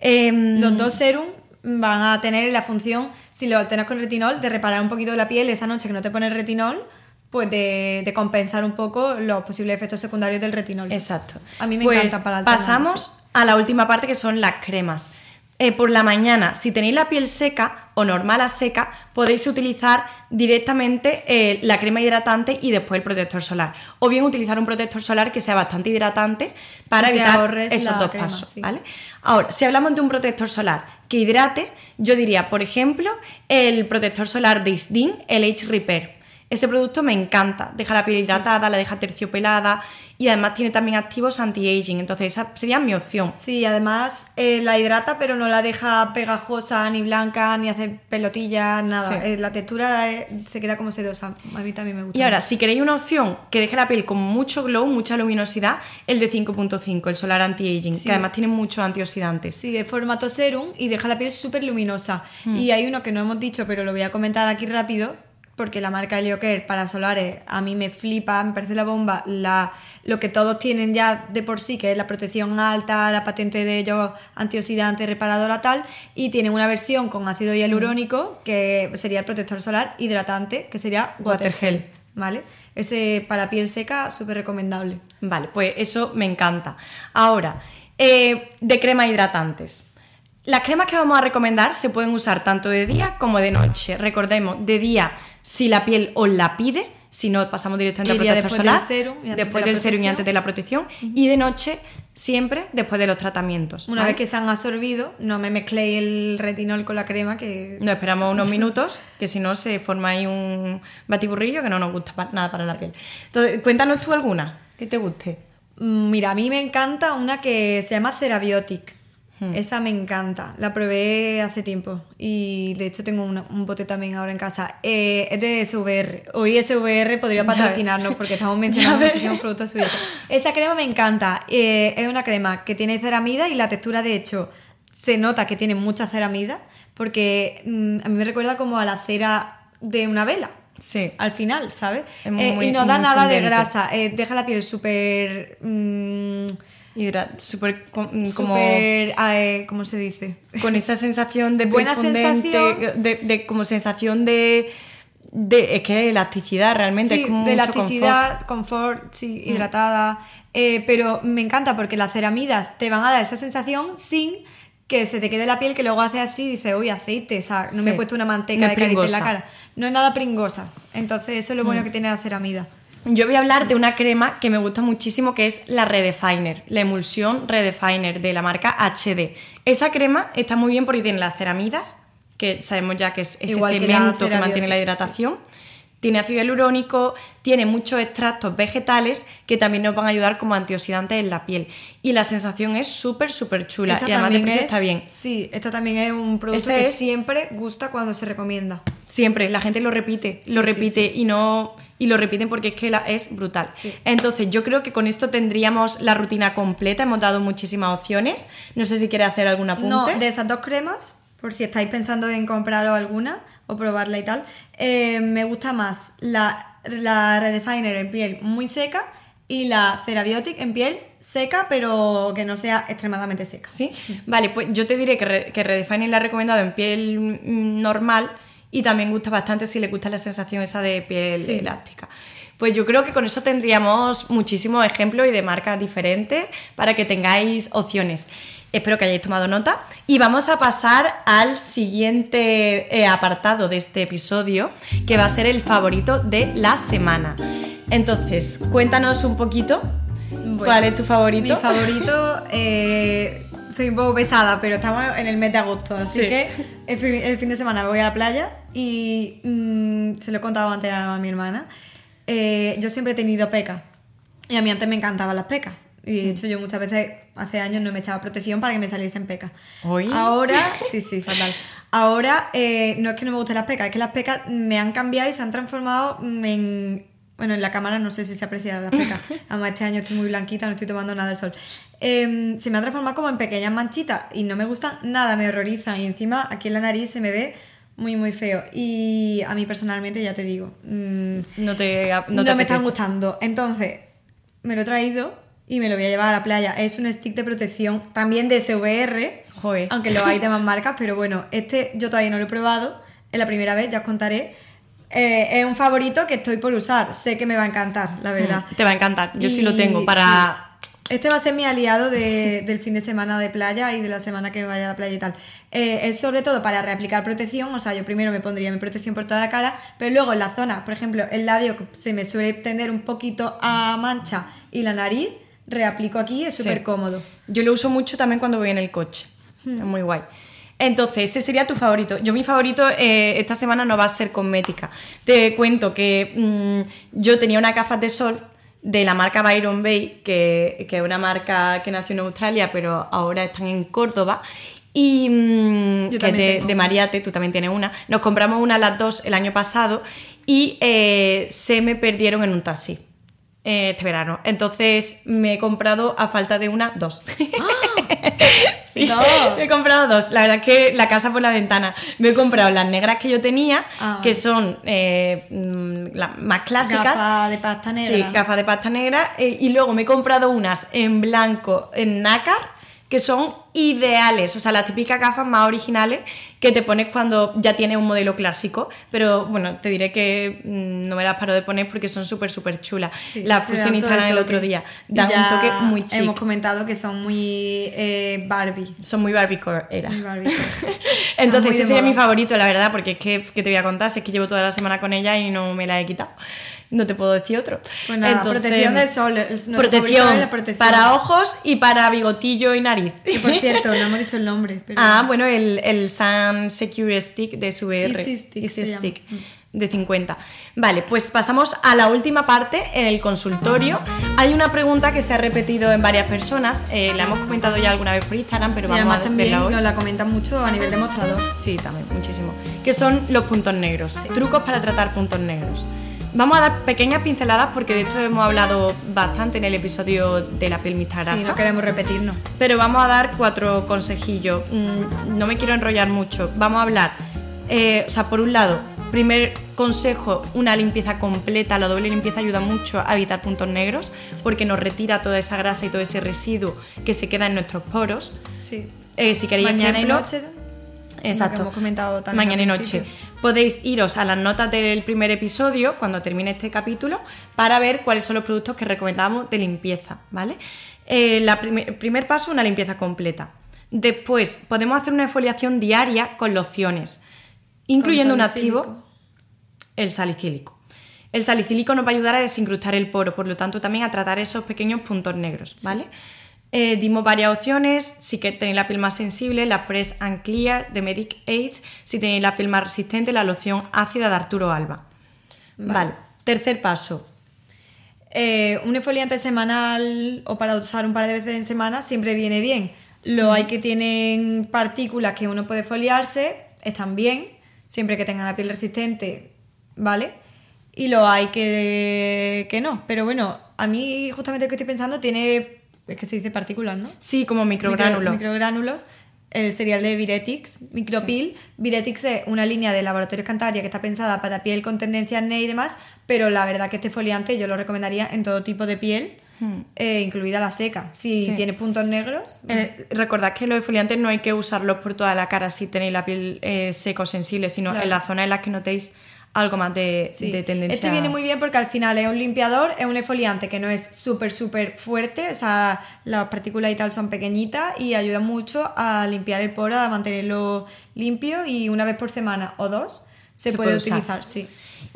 em, Los dos serum van a tener la función, si lo alternas con retinol, de reparar un poquito la piel esa noche que no te pones retinol, pues de, de compensar un poco los posibles efectos secundarios del retinol. Exacto. A mí me Pues encanta para alternar, Pasamos. A la última parte que son las cremas. Eh, por la mañana, si tenéis la piel seca o normal a seca, podéis utilizar directamente eh, la crema hidratante y después el protector solar. O bien utilizar un protector solar que sea bastante hidratante para evitar esos dos crema, pasos. sí. ¿vale? Ahora, si hablamos de un protector solar que hidrate, yo diría, por ejemplo, el protector solar de Isdin, el Age Repair. Ese producto me encanta, deja la piel hidratada, la deja terciopelada y además tiene también activos anti-aging, entonces esa sería mi opción. Sí, además eh, la hidrata, pero no la deja pegajosa, ni blanca, ni hace pelotillas, nada. Sí. Eh, la textura eh, se queda como sedosa. A mí también me gusta. Y ahora, si queréis una opción que deje la piel con mucho glow, mucha luminosidad, el de 5.5, el solar anti-aging, Sí. que además tiene muchos antioxidantes. Sí, es formato serum y deja la piel súper luminosa. Hmm. Y hay uno que no hemos dicho, pero lo voy a comentar aquí rápido, porque la marca Heliocare para solares a mí me flipa, me parece la bomba, la, lo que todos tienen ya de por sí, que es la protección alta, la patente de ellos antioxidante, reparadora tal, y tienen una versión con ácido hialurónico, que sería el protector solar hidratante, que sería Water Water. ¿Vale? ese para piel seca súper recomendable. Vale, pues eso me encanta. Ahora, eh, de crema hidratantes. Las cremas que vamos a recomendar se pueden usar tanto de día como de noche. Recordemos, de día, si la piel os la pide, si no, pasamos directamente Iría al protector después solar, del serum y antes después de la del serum y protección. antes de la protección, y de noche, siempre después de los tratamientos. Una ¿vale? vez que se han absorbido, no me mezcléis el retinol con la crema que... Nos esperamos unos minutos, que si no se forma ahí un batiburrillo que no nos gusta nada para la piel. Entonces, cuéntanos tú alguna que te guste. Mm, Mira, a mí me encanta una que se llama Cerabiotic. Hmm. Esa me encanta. La probé hace tiempo y de hecho tengo una- un bote también ahora en casa. Eh, es de SVR. Hoy SVR podría patrocinarnos porque estamos mencionando muchísimos productos suyos. Esa crema me encanta. Eh, es una crema que tiene ceramida y la textura de hecho se nota que tiene mucha ceramida porque mm, a mí me recuerda como a la cera de una vela Sí. al final, ¿sabes? Eh, y no da nada de grasa, deja la piel súper... mm, Hidra- súper com- como eh, ¿Cómo se dice? con esa sensación de Buena sensación. de, de como sensación de, de es que elasticidad realmente Sí, es como de mucho. Mm. elasticidad, confort, sí, hidratada. eh, pero me encanta porque las ceramidas te van a dar esa sensación sin que se te quede la piel que luego hace así y dices, uy, aceite, o sea, no Sí. me he puesto una manteca No de carita en la cara. No es nada pringosa. Entonces eso es lo Mm. bueno que tiene la ceramida. Yo voy a hablar de una crema que me gusta muchísimo, que es la Redefiner, la emulsión Redefiner de la marca HD. Esa crema está muy bien porque tiene las ceramidas, que sabemos ya que es ese Igual que cemento que, mantiene la hidratación. Tiene ácido hialurónico, tiene muchos extractos vegetales que también nos van a ayudar como antioxidantes en la piel. Y la sensación es súper, súper chula. Esta y además de es- está bien. Sí, esta también es un producto Ese que es- siempre gusta cuando se recomienda. Siempre, la gente lo repite, Sí, lo sí, repite y no y lo repiten porque es que la- es brutal. Entonces, yo creo que con esto tendríamos la rutina completa, hemos dado muchísimas opciones. No sé si quieres hacer algún apunte. No, de esas dos cremas, por si estáis pensando en compraros alguna o probarla y tal, eh, me gusta más la, la Redefiner en piel muy seca y la Cerabiotic en piel seca, pero que no sea extremadamente seca. ¿Sí? Vale, pues yo te diré que, Re- que Redefine la he recomendado en piel mm, normal y también gusta bastante si le gusta la sensación esa de piel Sí. elástica. Pues yo creo que con eso tendríamos muchísimos ejemplos y de marcas diferentes para que tengáis opciones. Espero que hayáis tomado nota. Y vamos a pasar al siguiente eh, apartado de este episodio, que va a ser el favorito de la semana. Entonces, cuéntanos un poquito Bueno, cuál es tu favorito. Mi favorito, eh, soy un poco pesada, pero estamos en el mes de agosto, así Sí. que el fin, el fin de semana me voy a la playa y mm, se lo he contado antes a mi hermana. Eh, yo siempre he tenido pecas y a mí antes me encantaban las pecas. Y de hecho yo muchas veces, hace años, no me echaba protección para que me saliesen pecas. Ahora, sí, sí, fatal. Ahora eh, no es que no me gusten las pecas, es que las pecas me han cambiado y se han transformado en... Bueno, en la cámara no sé si se aprecian las pecas. Además, este año estoy muy blanquita, no estoy tomando nada del sol. Em, se me han transformado como en pequeñas manchitas y no me gustan nada, me horrorizan. Y encima aquí en la nariz se me ve muy, muy feo. Y a mí personalmente, ya te digo, mm, No te, no no, te me están gustando. Entonces, me lo he traído y me lo voy a llevar a la playa. Es un stick de protección, también de SVR, Joder. aunque lo hay de más marcas, pero bueno, este yo todavía no lo he probado. Es la primera vez, ya os contaré. Eh, es un favorito que estoy por usar. Sé que me va a encantar, la verdad. Te va a encantar. Yo sí lo tengo para. Este va a ser mi aliado de- del fin de semana de playa y de la semana que vaya a la playa y tal. Eh, es sobre todo para reaplicar protección, o sea, yo primero me pondría mi protección por toda la cara, pero luego en la zona, por ejemplo, el labio que se me suele tender un poquito a mancha y la nariz, reaplico aquí, es Sí. súper cómodo. Yo lo uso mucho también cuando voy en el coche. Hmm. Es muy guay. Entonces, ese sería tu favorito. Yo mi favorito eh, esta semana no va a ser cosmética. Te cuento que mm, yo tenía unas gafas de sol de la marca Byron Bay, que, que es una marca que nació en Australia, pero ahora están en Córdoba. Y mm, que es de. Mariate, tú también tienes una. Nos compramos una las dos el año pasado y eh, se me perdieron en un taxi este verano. Entonces me he comprado a falta de una, dos. Sí, Dos. me he comprado dos. La verdad es que la casa por la ventana. Me he comprado las negras que yo tenía, Ah. que son eh, mm, las más clásicas. Gafas de pasta negra. Sí, gafas de pasta negra. eh, y luego me he comprado unas en blanco, en nácar, que son ideales, o sea, las típicas gafas más originales que te pones cuando ya tienes un modelo clásico, pero bueno, te diré que mm, no me las paro de poner porque son súper, súper chulas. las puse en Instagram el otro día, dan un toque muy chic. Hemos comentado que son muy eh, Barbie. Son muy Barbiecore, era. Entonces ese es mi favorito, la verdad, porque es que, que te voy a contar, es que llevo toda la semana con ella y no me la he quitado no te puedo decir otro. Pues protección del sol. protección, para ojos y para bigotillo y nariz. Y por cierto, no hemos dicho el nombre. Ah, bueno, el, el Sun Secure Stick de SVR. Easy Stick. Easy Stick de 50. Vale, pues pasamos a la última parte, en el consultorio. Hay una pregunta que se ha repetido en varias personas, eh, la hemos comentado ya alguna vez por Instagram, pero vamos a también verla hoy. Nos la comentan mucho a nivel demostrador. Sí, también, muchísimo. Que son los puntos negros, trucos para tratar puntos negros. Vamos a dar pequeñas pinceladas porque de esto hemos hablado bastante en el episodio de la piel mixta grasa. Sí, no queremos repetirnos. Pero vamos a dar cuatro consejillos. Mm, no me quiero enrollar mucho. Vamos a hablar, eh, o sea, por un lado, primer consejo, una limpieza completa. La doble limpieza ayuda mucho a evitar puntos negros porque nos retira toda esa grasa y todo ese residuo que se queda en nuestros poros. Sí. Eh, si queréis Mañana y noche Exacto. hemos comentado también Mañana y noche. Podéis iros a las notas del primer episodio cuando termine este capítulo para ver cuáles son los productos que recomendamos de limpieza, ¿vale? el eh, primer paso, una limpieza completa. Después, podemos hacer una exfoliación diaria con lociones, incluyendo un activo, el salicílico. El salicílico nos va a ayudar a desincrustar el poro, por lo tanto también a tratar esos pequeños puntos negros, ¿vale? Eh, dimos varias opciones, si que tenéis la piel más sensible, la Press and Clear de Medic Aid, si tenéis la piel más resistente, la loción ácida de Arturo Alba. Vale, tercer paso. Eh, un exfoliante semanal o para usar un par de veces en semana siempre viene bien. Lo hay que tienen partículas que uno puede foliarse, están bien, siempre que tengan la piel resistente, ¿vale? Y lo hay que, que no. Pero bueno, a mí justamente lo que estoy pensando tiene es que se dice partículas, ¿no? Sí, como microgránulos. microgránulos. El cereal de Viretix, Micropil. Viretix es una línea de laboratorios Cantabria que está pensada para piel con tendencia acné y demás, pero la verdad que este foliante yo lo recomendaría en todo tipo de piel. Hmm. Eh, incluida la seca. Si tiene puntos negros. Eh, recordad que los exfoliantes no hay que usarlos por toda la cara si tenéis la piel eh, seca o sensible, sino en la zona en la que notéis algo más de, tendencia. Este viene muy bien porque al final es un limpiador, es un exfoliante que no es súper, súper fuerte, o sea, las partículas y tal son pequeñitas y ayuda mucho a limpiar el poro, a mantenerlo limpio y una vez por semana o dos se, puede, utilizar, sí.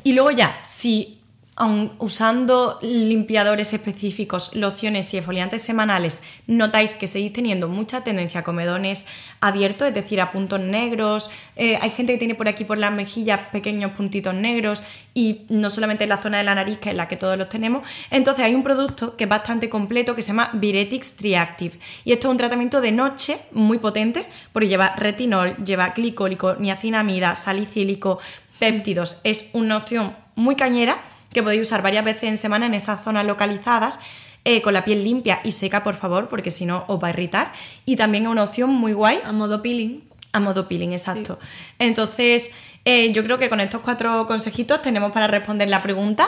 Y luego ya, si aun usando limpiadores específicos, lociones y exfoliantes semanales, notáis que seguís teniendo mucha tendencia a comedones abiertos, es decir, a puntos negros. Eh, hay gente que tiene por aquí por las mejillas pequeños puntitos negros y no solamente en la zona de la nariz, que es la que todos los tenemos. Entonces hay un producto que es bastante completo que se llama Viretix Triactive. Y esto es un tratamiento de noche muy potente porque lleva retinol, lleva glicólico, niacinamida, salicílico, péptidos. Es una opción muy cañera que podéis usar varias veces en semana en esas zonas localizadas. Eh, con la piel limpia y seca, por favor, porque si no os va a irritar. Y también es una opción muy guay. A modo peeling. A modo peeling, exacto. Entonces, eh, yo creo que con estos cuatro consejitos tenemos para responder la pregunta.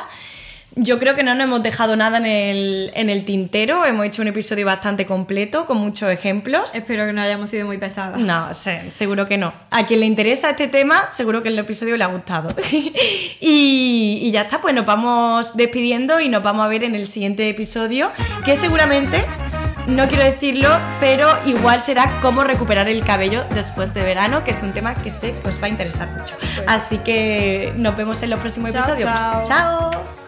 Yo creo que no nos hemos dejado nada en el, tintero. Hemos hecho un episodio bastante completo con muchos ejemplos. Espero que no hayamos sido muy pesadas. No, seguro que no. A quien le interesa este tema, seguro que el episodio le ha gustado. y, y ya está, pues nos vamos despidiendo y nos vamos a ver en el siguiente episodio, que seguramente no quiero decirlo, pero igual será cómo recuperar el cabello después de verano, que es un tema que sé que os va a interesar mucho. Así que nos vemos en los próximos episodios. chao.